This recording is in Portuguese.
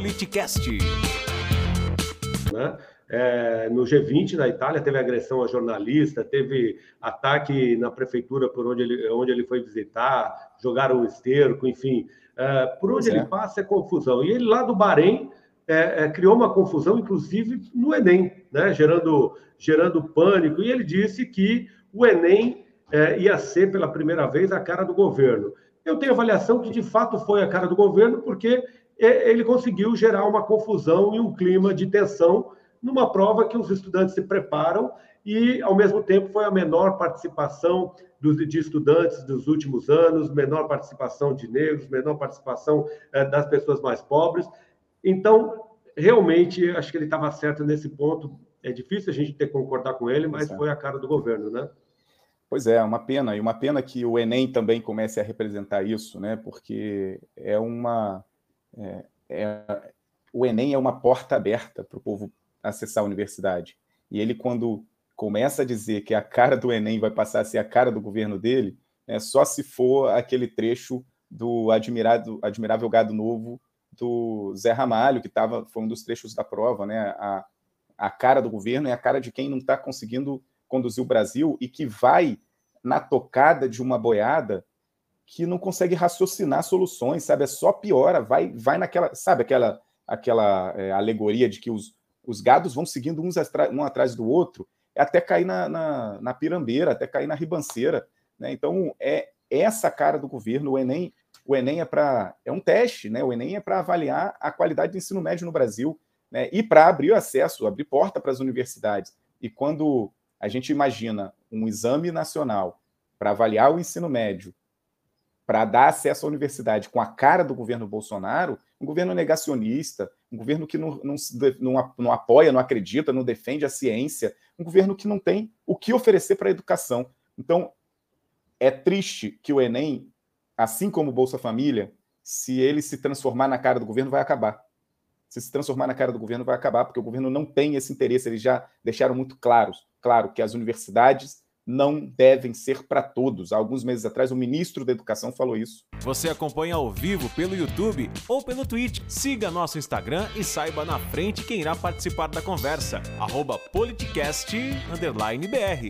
Politicast. Né? É, no G20 na Itália teve agressão a jornalista, teve ataque na prefeitura por onde ele, onde ele foi visitar, jogaram o esterco, enfim. É, por onde ele passa é confusão. E ele lá do Bahrein é, é, criou uma confusão, inclusive no Enem, né? gerando, gerando pânico. E ele disse que o Enem é, ia ser pela primeira vez a cara do governo. Eu tenho avaliação que de fato foi a cara do governo, porque ele conseguiu gerar uma confusão e um clima de tensão numa prova que os estudantes se preparam e, ao mesmo tempo, foi a menor participação dos, de estudantes dos últimos anos, menor participação de negros, menor participação é, das pessoas mais pobres. Então, realmente, acho que ele estava certo nesse ponto. É difícil a gente ter que concordar com ele, mas foi a cara do governo, né? Pois é, uma pena, e uma pena que o Enem também comece a representar isso, né? Porque é uma. É, é, o Enem é uma porta aberta para o povo acessar a universidade. E ele, quando começa a dizer que a cara do Enem vai passar a ser a cara do governo dele, é só se for aquele trecho do admirado, admirável gado novo do Zé Ramalho, que tava, foi um dos trechos da prova, né? A, a cara do governo é a cara de quem não está conseguindo conduzir o Brasil e que vai na tocada de uma boiada que não consegue raciocinar soluções, sabe? É só piora, vai, vai naquela, sabe aquela, aquela é, alegoria de que os, os gados vão seguindo uns um atrás do outro, até cair na, na, na pirambeira, até cair na ribanceira, né? Então é essa cara do governo. O Enem, o Enem é para é um teste, né? O Enem é para avaliar a qualidade do ensino médio no Brasil, né? E para abrir acesso, abrir porta para as universidades. E quando a gente imagina um exame nacional para avaliar o ensino médio, para dar acesso à universidade com a cara do governo Bolsonaro, um governo negacionista, um governo que não, não, não, não apoia, não acredita, não defende a ciência, um governo que não tem o que oferecer para a educação. Então, é triste que o Enem, assim como o Bolsa Família, se ele se transformar na cara do governo, vai acabar se se transformar na cara do governo, vai acabar, porque o governo não tem esse interesse. Eles já deixaram muito claros, claro, que as universidades não devem ser para todos. Há alguns meses atrás, o ministro da Educação falou isso. Você acompanha ao vivo pelo YouTube ou pelo Twitch. Siga nosso Instagram e saiba na frente quem irá participar da conversa. Arroba politicast_br